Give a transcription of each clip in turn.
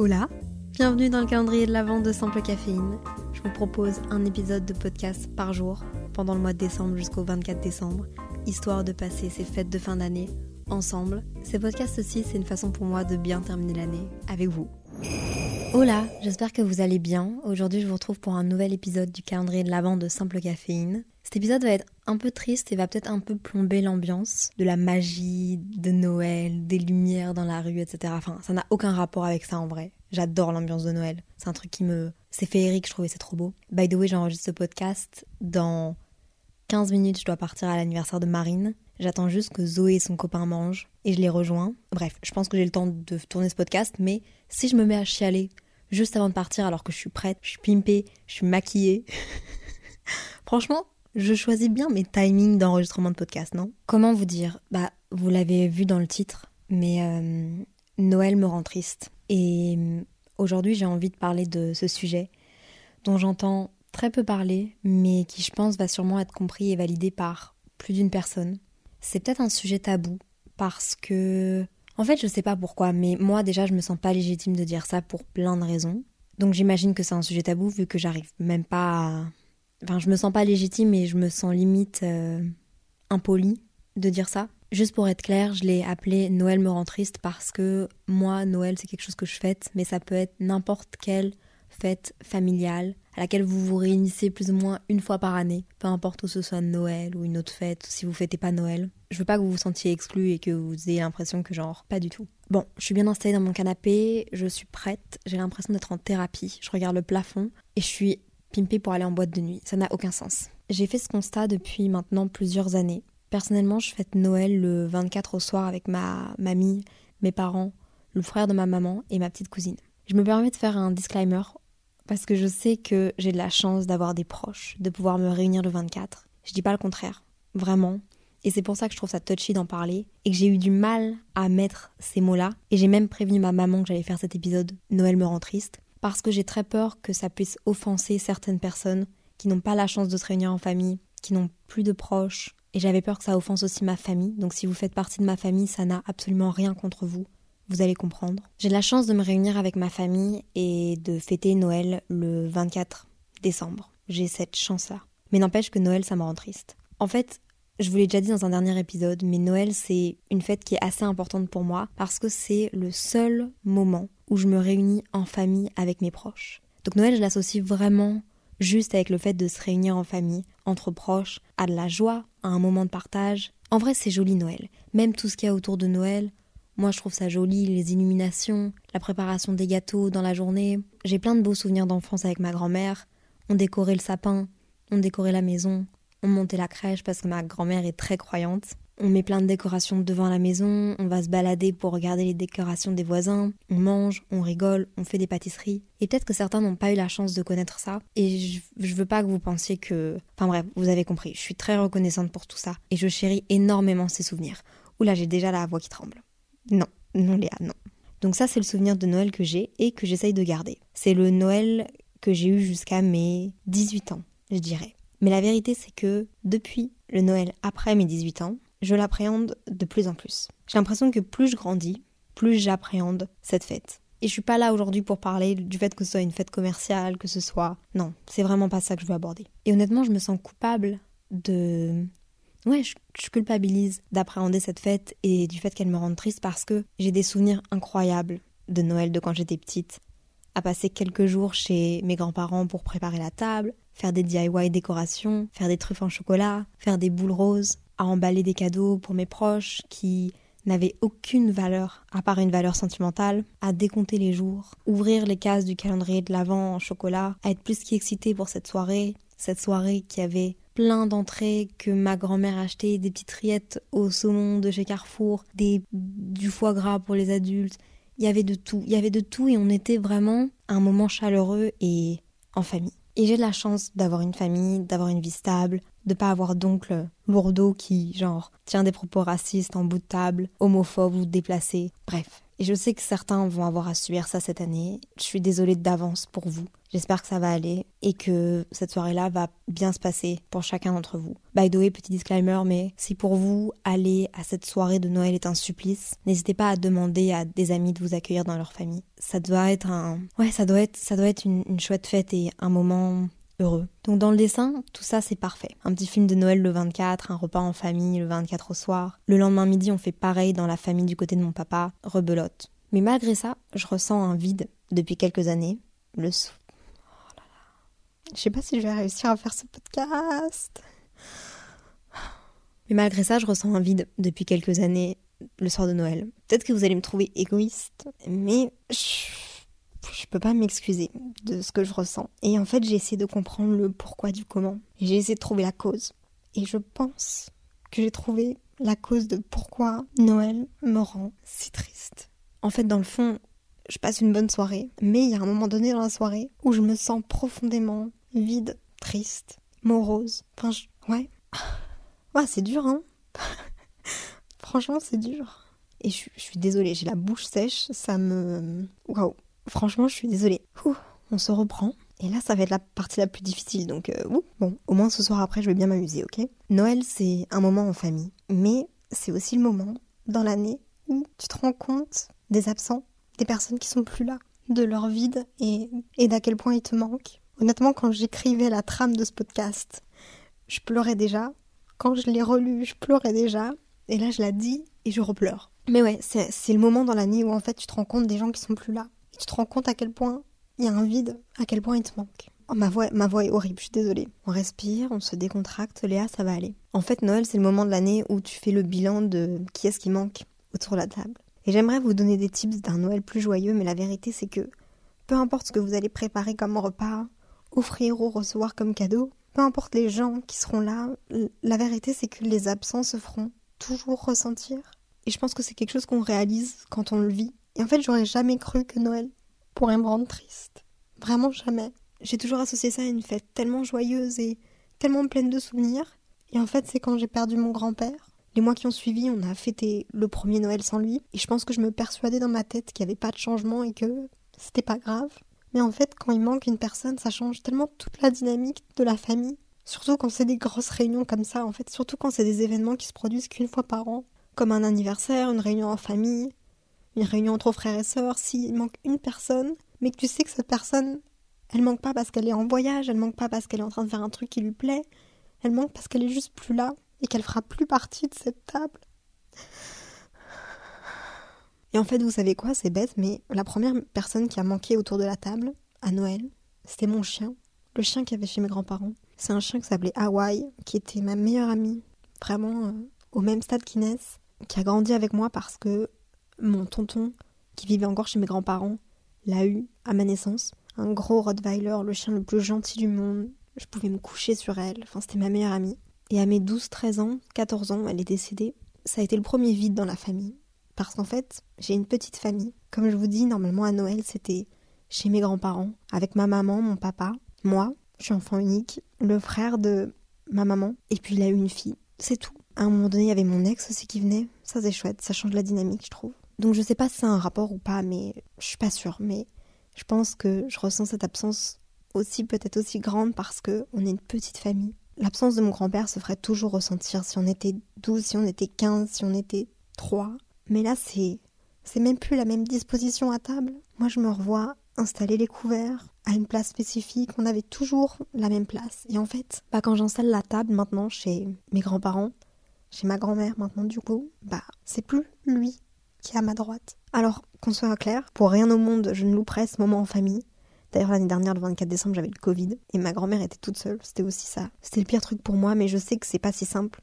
Hola, bienvenue dans le calendrier de l'Avent de Simple Caféine. Je vous propose un épisode de podcast par jour pendant le mois de décembre jusqu'au 24 décembre, histoire de passer ces fêtes de fin d'année ensemble. Ces podcasts aussi, c'est une façon pour moi de bien terminer l'année avec vous. Hola, j'espère que vous allez bien. Aujourd'hui, je vous retrouve pour un nouvel épisode du calendrier de l'Avent de Simple Caféine. Cet épisode va être un peu triste et va peut-être un peu plomber l'ambiance de la magie de Noël, des lumières dans la rue, etc. Enfin, ça n'a aucun rapport avec ça en vrai. J'adore l'ambiance de Noël. C'est un truc qui me... C'est féerique, je trouvais c'est trop beau. By the way, j'enregistre ce podcast. Dans 15 minutes, je dois partir à l'anniversaire de Marine. J'attends juste que Zoé et son copain mangent et je les rejoins. Bref, je pense que j'ai le temps de tourner ce podcast, mais si je me mets à chialer juste avant de partir alors que je suis prête, je suis pimpée, je suis maquillée. Franchement, je choisis bien mes timings d'enregistrement de podcast, non? Comment vous dire? Bah, vous l'avez vu dans le titre, mais euh, Noël me rend triste. Et euh, aujourd'hui, j'ai envie de parler de ce sujet dont j'entends très peu parler, mais qui, je pense, va sûrement être compris et validé par plus d'une personne. C'est peut-être un sujet tabou parce que en fait, je sais pas pourquoi, mais moi déjà, je me sens pas légitime de dire ça pour plein de raisons. Donc j'imagine que c'est un sujet tabou vu que j'arrive même pas à... Enfin, je me sens pas légitime et je me sens limite euh, impolie de dire ça. Juste pour être clair, je l'ai appelé Noël me rend triste parce que moi, Noël, c'est quelque chose que je fête, mais ça peut être n'importe quelle fête familiale à laquelle vous vous réunissez plus ou moins une fois par année, peu importe où ce soit Noël ou une autre fête, si vous fêtez pas Noël. Je veux pas que vous vous sentiez exclu et que vous ayez l'impression que genre pas du tout. Bon, je suis bien installée dans mon canapé, je suis prête, j'ai l'impression d'être en thérapie, je regarde le plafond et je suis pimpée pour aller en boîte de nuit. Ça n'a aucun sens. J'ai fait ce constat depuis maintenant plusieurs années. Personnellement, je fête Noël le 24 au soir avec ma mamie, mes parents, le frère de ma maman et ma petite cousine. Je me permets de faire un disclaimer parce que je sais que j'ai de la chance d'avoir des proches, de pouvoir me réunir le 24. Je dis pas le contraire, vraiment. Et c'est pour ça que je trouve ça touchy d'en parler et que j'ai eu du mal à mettre ces mots-là. Et j'ai même prévenu ma maman que j'allais faire cet épisode Noël me rend triste parce que j'ai très peur que ça puisse offenser certaines personnes qui n'ont pas la chance de se réunir en famille, qui n'ont plus de proches. Et j'avais peur que ça offense aussi ma famille. Donc si vous faites partie de ma famille, ça n'a absolument rien contre vous vous allez comprendre. J'ai la chance de me réunir avec ma famille et de fêter Noël le 24 décembre. J'ai cette chance-là. Mais n'empêche que Noël, ça me rend triste. En fait, je vous l'ai déjà dit dans un dernier épisode, mais Noël, c'est une fête qui est assez importante pour moi parce que c'est le seul moment où je me réunis en famille avec mes proches. Donc Noël, je l'associe vraiment juste avec le fait de se réunir en famille, entre proches, à de la joie, à un moment de partage. En vrai, c'est joli Noël. Même tout ce qu'il y a autour de Noël, moi, je trouve ça joli, les illuminations, la préparation des gâteaux dans la journée. J'ai plein de beaux souvenirs d'enfance avec ma grand-mère. On décorait le sapin, on décorait la maison, on montait la crèche parce que ma grand-mère est très croyante. On met plein de décorations devant la maison, on va se balader pour regarder les décorations des voisins, on mange, on rigole, on fait des pâtisseries. Et peut-être que certains n'ont pas eu la chance de connaître ça. Et je, je, veux pas que vous pensiez que... Enfin bref, vous avez compris, je suis très reconnaissante pour tout ça. Et je chéris énormément ces souvenirs. Oula, j'ai déjà la voix qui tremble. Non, non Léa, non. Donc ça c'est le souvenir de Noël que j'ai et que j'essaye de garder. C'est le Noël que j'ai eu jusqu'à mes 18 ans, je dirais. Mais la vérité c'est que depuis le Noël après mes 18 ans, je l'appréhende de plus en plus. J'ai l'impression que plus je grandis, plus j'appréhende cette fête. Et je suis pas là aujourd'hui pour parler du fait que ce soit une fête commerciale, que ce soit... Non, c'est vraiment pas ça que je veux aborder. Et honnêtement, je me sens coupable de ouais, je, culpabilise d'appréhender cette fête et du fait qu'elle me rende triste parce que j'ai des souvenirs incroyables de Noël de quand j'étais petite. À passer quelques jours chez mes grands-parents pour préparer la table, faire des DIY décorations, faire des truffes en chocolat, faire des boules roses, à emballer des cadeaux pour mes proches qui n'avaient aucune valeur à part une valeur sentimentale, à décompter les jours, ouvrir les cases du calendrier de l'Avent en chocolat, à être plus qu'excité pour cette soirée, cette soirée qui avait plein d'entrées que ma grand-mère achetait, des petites rillettes au saumon de chez Carrefour, des, du foie gras pour les adultes. Il y avait de tout, il y avait de tout et on était vraiment à un moment chaleureux et en famille. Et j'ai de la chance d'avoir une famille, d'avoir une vie stable, de pas avoir d'oncle lourdeau qui, genre, tient des propos racistes en bout de table, homophobe ou déplacé. Bref. Et je sais que certains vont avoir à subir ça cette année. Je suis désolée d'avance pour vous. J'espère que ça va aller et que cette soirée-là va bien se passer pour chacun d'entre vous. By the way, petit disclaimer, mais si pour vous aller à cette soirée de Noël est un supplice, n'hésitez pas à demander à des amis de vous accueillir dans leur famille. Ça doit être un, ouais, ça doit être, ça doit être une, une chouette fête et un moment heureux. Donc dans le dessin, tout ça c'est parfait. Un petit film de Noël le 24, un repas en famille le 24 au soir. Le lendemain midi, on fait pareil dans la famille du côté de mon papa, rebelote. Mais malgré ça, je ressens un vide depuis quelques années. Le sou... Oh là là. Je sais pas si je vais réussir à faire ce podcast. Mais malgré ça, je ressens un vide depuis quelques années le soir de Noël. Peut-être que vous allez me trouver égoïste, mais je peux pas m'excuser de ce que je ressens. Et en fait, j'ai essayé de comprendre le pourquoi du comment. J'ai essayé de trouver la cause. Et je pense que j'ai trouvé la cause de pourquoi Noël me rend si triste. En fait, dans le fond, je passe une bonne soirée, mais il y a un moment donné dans la soirée où je me sens profondément vide, triste, morose. Enfin, je... ouais. C'est dur, hein. Franchement, c'est dur. Et je suis désolée, j'ai la bouche sèche, ça me. Waouh, Franchement, je suis désolée. on se reprend. Et là, ça va être la partie la plus difficile, donc euh, bon, au moins ce soir après, je vais bien m'amuser, ok? Noël, c'est un moment en famille, mais c'est aussi le moment dans l'année où tu te rends compte des absents, des personnes qui sont plus là, de leur vide et, d'à quel point ils te manquent. Honnêtement, quand j'écrivais la trame de ce podcast, je pleurais déjà. Quand je l'ai relu, je pleurais déjà. Et là, je la dis et je repleure. Mais ouais, c'est le moment dans l'année où en fait tu te rends compte des gens qui sont plus là tu te rends compte à quel point il y a un vide, à quel point il te manque. Oh, ma, voix, ma voix est horrible, je suis désolée. On respire, on se décontracte, Léa, ça va aller. En fait, Noël, c'est le moment de l'année où tu fais le bilan de qui est-ce qui manque autour de la table. Et j'aimerais vous donner des tips d'un Noël plus joyeux, mais la vérité, c'est que peu importe ce que vous allez préparer comme repas, offrir ou recevoir comme cadeau, peu importe les gens qui seront là, la vérité, c'est que les absents se feront toujours ressentir. Et je pense que c'est quelque chose qu'on réalise quand on le vit et en fait, j'aurais jamais cru que Noël pourrait me rendre triste. Vraiment jamais. J'ai toujours associé ça à une fête tellement joyeuse et tellement pleine de souvenirs. Et en fait, c'est quand j'ai perdu mon grand-père. Les mois qui ont suivi, on a fêté le premier Noël sans lui. Et je pense que je me persuadais dans ma tête qu'il n'y avait pas de changement et que c'était pas grave. Mais en fait, quand il manque une personne, ça change tellement toute la dynamique de la famille. Surtout quand c'est des grosses réunions comme ça, en fait. Surtout quand c'est des événements qui se produisent qu'une fois par an. Comme un anniversaire, une réunion en famille, une réunion entre frères et sœurs, s'il manque une personne, mais que tu sais que cette personne, elle manque pas parce qu'elle est en voyage, elle manque pas parce qu'elle est en train de faire un truc qui lui plaît, elle manque parce qu'elle est juste plus là et qu'elle fera plus partie de cette table. Et en fait, vous savez quoi, c'est bête, mais la première personne qui a manqué autour de la table, à Noël, c'était mon chien. Le chien qui avait chez mes grands-parents. C'est un chien qui s'appelait Hawaii, qui était ma meilleure amie, vraiment euh, au même stade qu'Inès, qui a grandi avec moi parce que mon tonton, qui vivait encore chez mes grands-parents, l'a eu à ma naissance. Un gros Rottweiler, le chien le plus gentil du monde. Je pouvais me coucher sur elle. Enfin, c'était ma meilleure amie. Et à mes 12, 13 ans, 14 ans, elle est décédée. Ça a été le premier vide dans la famille. Parce qu'en fait, j'ai une petite famille. Comme je vous dis, normalement à Noël, c'était chez mes grands-parents, avec ma maman, mon papa, moi, je suis enfant unique, le frère de ma maman, et puis il a eu une fille. C'est tout. À un moment donné, il y avait mon ex aussi qui venait. Ça, c'est chouette. Ça change la dynamique, je trouve. Donc je sais pas si c'est un rapport ou pas, mais je suis pas sûre. Mais je pense que je ressens cette absence aussi peut-être aussi grande parce que on est une petite famille. L'absence de mon grand-père se ferait toujours ressentir si on était 12, si on était 15, si on était 3. Mais là, c'est c'est même plus la même disposition à table. Moi, je me revois installer les couverts à une place spécifique. On avait toujours la même place. Et en fait, bah, quand j'installe la table maintenant chez mes grands-parents, chez ma grand-mère maintenant du coup, bah c'est plus lui qui est à ma droite. Alors, qu'on soit clair, pour rien au monde, je ne louperai ce moment en famille. D'ailleurs, l'année dernière, le 24 décembre, j'avais le Covid et ma grand-mère était toute seule. C'était aussi ça. C'était le pire truc pour moi, mais je sais que c'est pas si simple.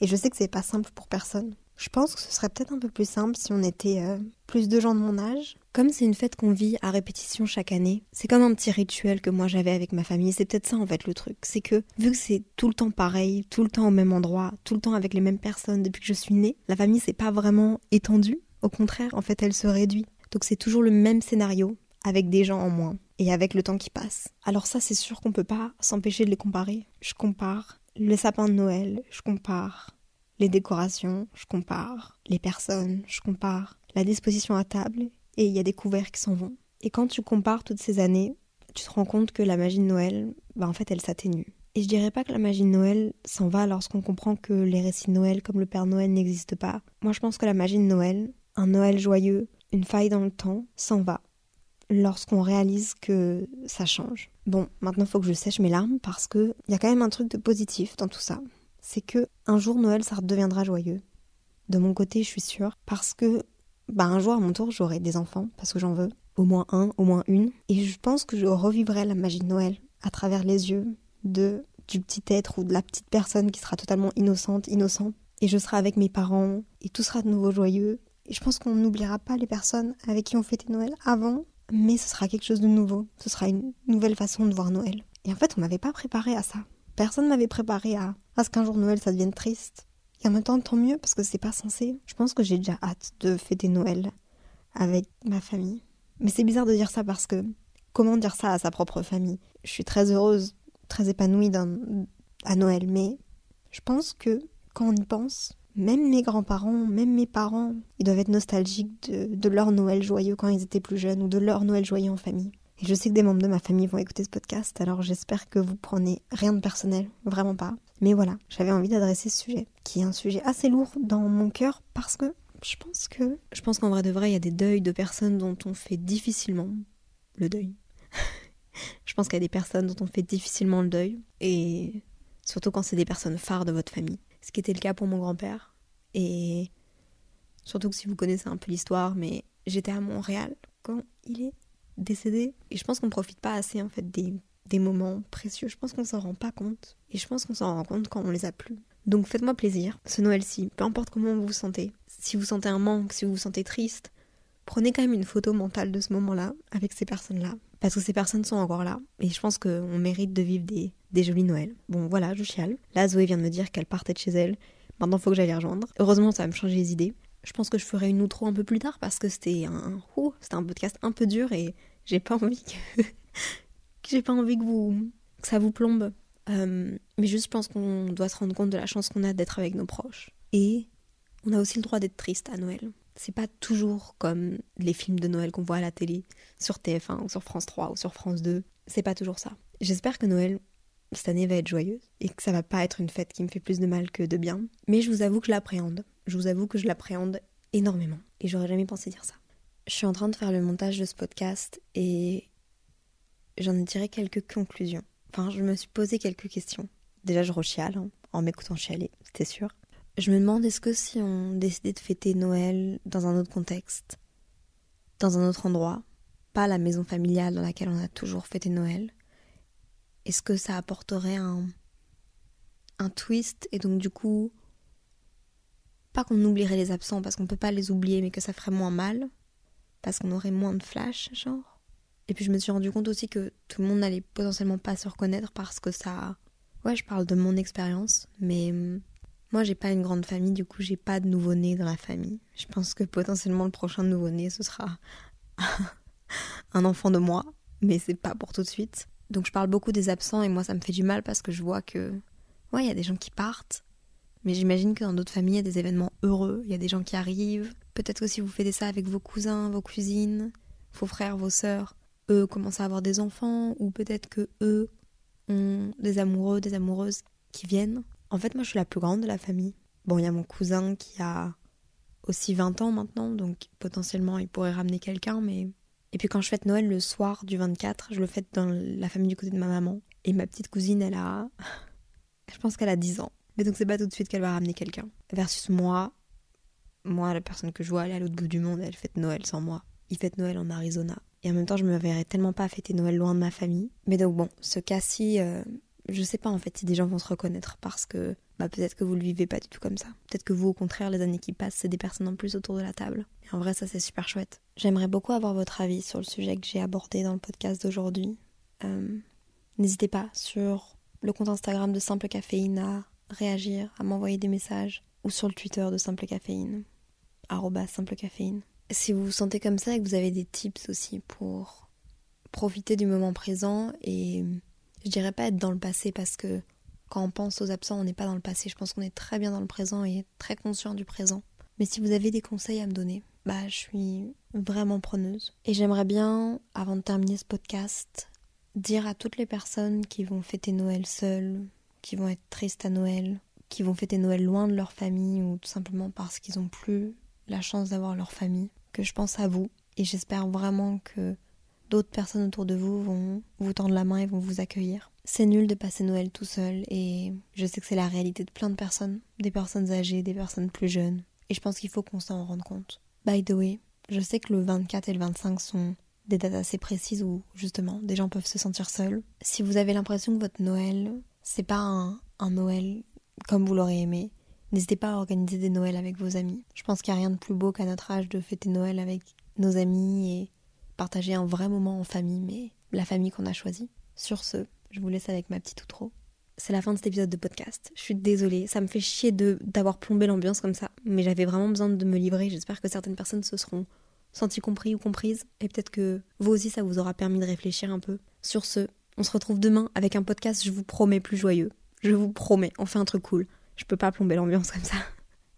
Et je sais que c'est pas simple pour personne. Je pense que ce serait peut-être un peu plus simple si on était euh, plus de gens de mon âge. Comme c'est une fête qu'on vit à répétition chaque année, c'est comme un petit rituel que moi j'avais avec ma famille. C'est peut-être ça en fait le truc. C'est que vu que c'est tout le temps pareil, tout le temps au même endroit, tout le temps avec les mêmes personnes depuis que je suis née, la famille s'est pas vraiment étendue. Au contraire, en fait, elle se réduit. Donc c'est toujours le même scénario avec des gens en moins et avec le temps qui passe. Alors ça, c'est sûr qu'on peut pas s'empêcher de les comparer. Je compare le sapin de Noël, je compare les décorations, je compare les personnes, je compare la disposition à table et il y a des couverts qui s'en vont. Et quand tu compares toutes ces années, tu te rends compte que la magie de Noël, bah en fait, elle s'atténue. Et je dirais pas que la magie de Noël s'en va lorsqu'on comprend que les récits de Noël comme le Père Noël n'existent pas. Moi, je pense que la magie de Noël, un Noël joyeux, une faille dans le temps, s'en va lorsqu'on réalise que ça change. Bon, maintenant faut que je sèche mes larmes parce que il y a quand même un truc de positif dans tout ça. C'est que un jour Noël ça redeviendra joyeux. De mon côté, je suis sûre parce que bah un jour à mon tour j'aurai des enfants parce que j'en veux, au moins un, au moins une, et je pense que je revivrai la magie de Noël à travers les yeux de du petit être ou de la petite personne qui sera totalement innocente, innocent, et je serai avec mes parents et tout sera de nouveau joyeux. Et je pense qu'on n'oubliera pas les personnes avec qui on fêtait Noël avant, mais ce sera quelque chose de nouveau. Ce sera une nouvelle façon de voir Noël. Et en fait, on m'avait pas préparé à ça. Personne m'avait préparé à, à ce qu'un jour Noël ça devienne triste, et en même temps, tant mieux parce que c'est pas censé. Je pense que j'ai déjà hâte de fêter Noël avec ma famille. Mais c'est bizarre de dire ça parce que comment dire ça à sa propre famille? Je suis très heureuse, très épanouie à Noël, mais je pense que quand on y pense, même mes grands-parents, même mes parents, ils doivent être nostalgiques de, leur Noël joyeux quand ils étaient plus jeunes ou de leur Noël joyeux en famille. Et je sais que des membres de ma famille vont écouter ce podcast, alors j'espère que vous prenez rien de personnel, vraiment pas. Mais voilà, j'avais envie d'adresser ce sujet, qui est un sujet assez lourd dans mon cœur parce que je pense que. Je pense qu'en vrai de vrai, il y a des deuils de personnes dont on fait difficilement le deuil. je pense qu'il y a des personnes dont on fait difficilement le deuil, et surtout quand c'est des personnes phares de votre famille. Ce qui était le cas pour mon grand-père. Et surtout que si vous connaissez un peu l'histoire, mais j'étais à Montréal quand il est décédé. Et je pense qu'on ne profite pas assez en fait des, des moments précieux. Je pense qu'on s'en rend pas compte. Et je pense qu'on s'en rend compte quand on les a plus. Donc faites-moi plaisir, ce Noël-ci, peu importe comment vous vous sentez. Si vous sentez un manque, si vous vous sentez triste, prenez quand même une photo mentale de ce moment-là avec ces personnes-là. Parce que ces personnes sont encore là. Et je pense qu'on mérite de vivre des, des jolis Noëls. Bon voilà, je chiale. Là, Zoé vient de me dire qu'elle partait de chez elle. Maintenant, faut que j'aille les rejoindre. Heureusement, ça va me changer les idées. Je pense que je ferai une outro un peu plus tard parce que c'était un, oh, c'était un podcast un peu dur et j'ai pas envie que, j'ai pas envie que vous que ça vous plombe. Euh, mais juste, je pense qu'on doit se rendre compte de la chance qu'on a d'être avec nos proches. Et on a aussi le droit d'être triste à Noël. C'est pas toujours comme les films de Noël qu'on voit à la télé, sur TF1 ou sur France 3 ou sur France 2. C'est pas toujours ça. J'espère que Noël cette année va être joyeuse et que ça va pas être une fête qui me fait plus de mal que de bien. Mais je vous avoue que je l'appréhende. Je vous avoue que je l'appréhende énormément. Et j'aurais jamais pensé dire ça. Je suis en train de faire le montage de ce podcast et j'en ai tiré quelques conclusions. Enfin, je me suis posé quelques questions. Déjà, je rechiale hein, en m'écoutant chialer, c'était sûr. Je me demande est-ce que si on décidait de fêter Noël dans un autre contexte, dans un autre endroit, pas la maison familiale dans laquelle on a toujours fêté Noël, est-ce que ça apporterait un, un twist et donc du coup, pas qu'on oublierait les absents parce qu'on peut pas les oublier mais que ça ferait moins mal parce qu'on aurait moins de flash, genre? Et puis je me suis rendu compte aussi que tout le monde n'allait potentiellement pas se reconnaître parce que ça. Ouais, je parle de mon expérience, mais moi j'ai pas une grande famille, du coup j'ai pas de nouveau-né dans la famille. Je pense que potentiellement le prochain nouveau-né ce sera un enfant de moi, mais c'est pas pour tout de suite. Donc je parle beaucoup des absents et moi ça me fait du mal parce que je vois que. Ouais, il y a des gens qui partent, mais j'imagine que dans d'autres familles il y a des événements heureux, il y a des gens qui arrivent, Peut-être que si vous faites ça avec vos cousins, vos cousines, vos frères, vos sœurs, eux commencent à avoir des enfants, ou peut-être que eux ont des amoureux, des amoureuses qui viennent. En fait, moi, je suis la plus grande de la famille. Bon, il y a mon cousin qui a aussi 20 ans maintenant, donc potentiellement il pourrait ramener quelqu'un, mais. Et puis quand je fête Noël le soir du 24, je le fête dans la famille du côté de ma maman. Et ma petite cousine, elle a. je pense qu'elle a 10 ans. Mais donc c'est pas tout de suite qu'elle va ramener quelqu'un. Versus moi, moi, la personne que je vois aller à l'autre bout du monde, elle fête Noël sans moi. Il fête Noël en Arizona. Et en même temps, je me verrais tellement pas fêter Noël loin de ma famille. Mais donc bon, ce cas-ci, euh, je sais pas en fait si des gens vont se reconnaître parce que bah, peut-être que vous le vivez pas du tout comme ça. Peut-être que vous, au contraire, les années qui passent, c'est des personnes en plus autour de la table. Et en vrai, ça c'est super chouette. J'aimerais beaucoup avoir votre avis sur le sujet que j'ai abordé dans le podcast d'aujourd'hui. Euh, n'hésitez pas sur le compte Instagram de Simple Caféine à réagir, à m'envoyer des messages ou sur le Twitter de Simple Caféine, Simple Caféine. Si vous vous sentez comme ça et que vous avez des tips aussi pour profiter du moment présent et je dirais pas être dans le passé parce que quand on pense aux absents, on n'est pas dans le passé. Je pense qu'on est très bien dans le présent et très conscient du présent. Mais si vous avez des conseils à me donner, bah je suis vraiment preneuse. Et j'aimerais bien, avant de terminer ce podcast, dire à toutes les personnes qui vont fêter Noël seules, qui vont être tristes à Noël, qui vont fêter Noël loin de leur famille ou tout simplement parce qu'ils n'ont plus la chance d'avoir leur famille, que je pense à vous et j'espère vraiment que d'autres personnes autour de vous vont vous tendre la main et vont vous accueillir. C'est nul de passer Noël tout seul et je sais que c'est la réalité de plein de personnes, des personnes âgées, des personnes plus jeunes, et je pense qu'il faut qu'on s'en rende compte. By the way, je sais que le 24 et le 25 sont des dates assez précises où justement des gens peuvent se sentir seuls. Si vous avez l'impression que votre Noël, c'est pas un, Noël comme vous l'aurez aimé, n'hésitez pas à organiser des Noëls avec vos amis. Je pense qu'il n'y a rien de plus beau qu'à notre âge de fêter Noël avec nos amis et partager un vrai moment en famille, mais la famille qu'on a choisie. Sur ce, je vous laisse avec ma petite outro. C'est la fin de cet épisode de podcast. Je suis désolée, ça me fait chier de d'avoir plombé l'ambiance comme ça, mais j'avais vraiment besoin de me livrer. J'espère que certaines personnes se seront senties compris ou comprises, et peut-être que vous aussi ça vous aura permis de réfléchir un peu. Sur ce, on se retrouve demain avec un podcast, je vous promets, plus joyeux. Je vous promets, on fait un truc cool. Je peux pas plomber l'ambiance comme ça.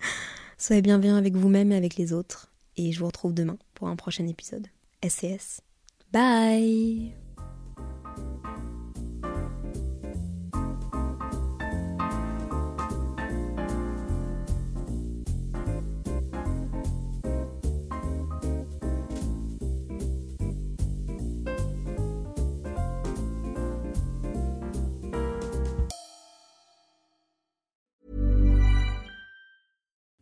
Soyez bienveillants avec vous-même et avec les autres, et je vous retrouve demain pour un prochain épisode. SCS. Bye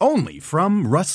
Only from Rust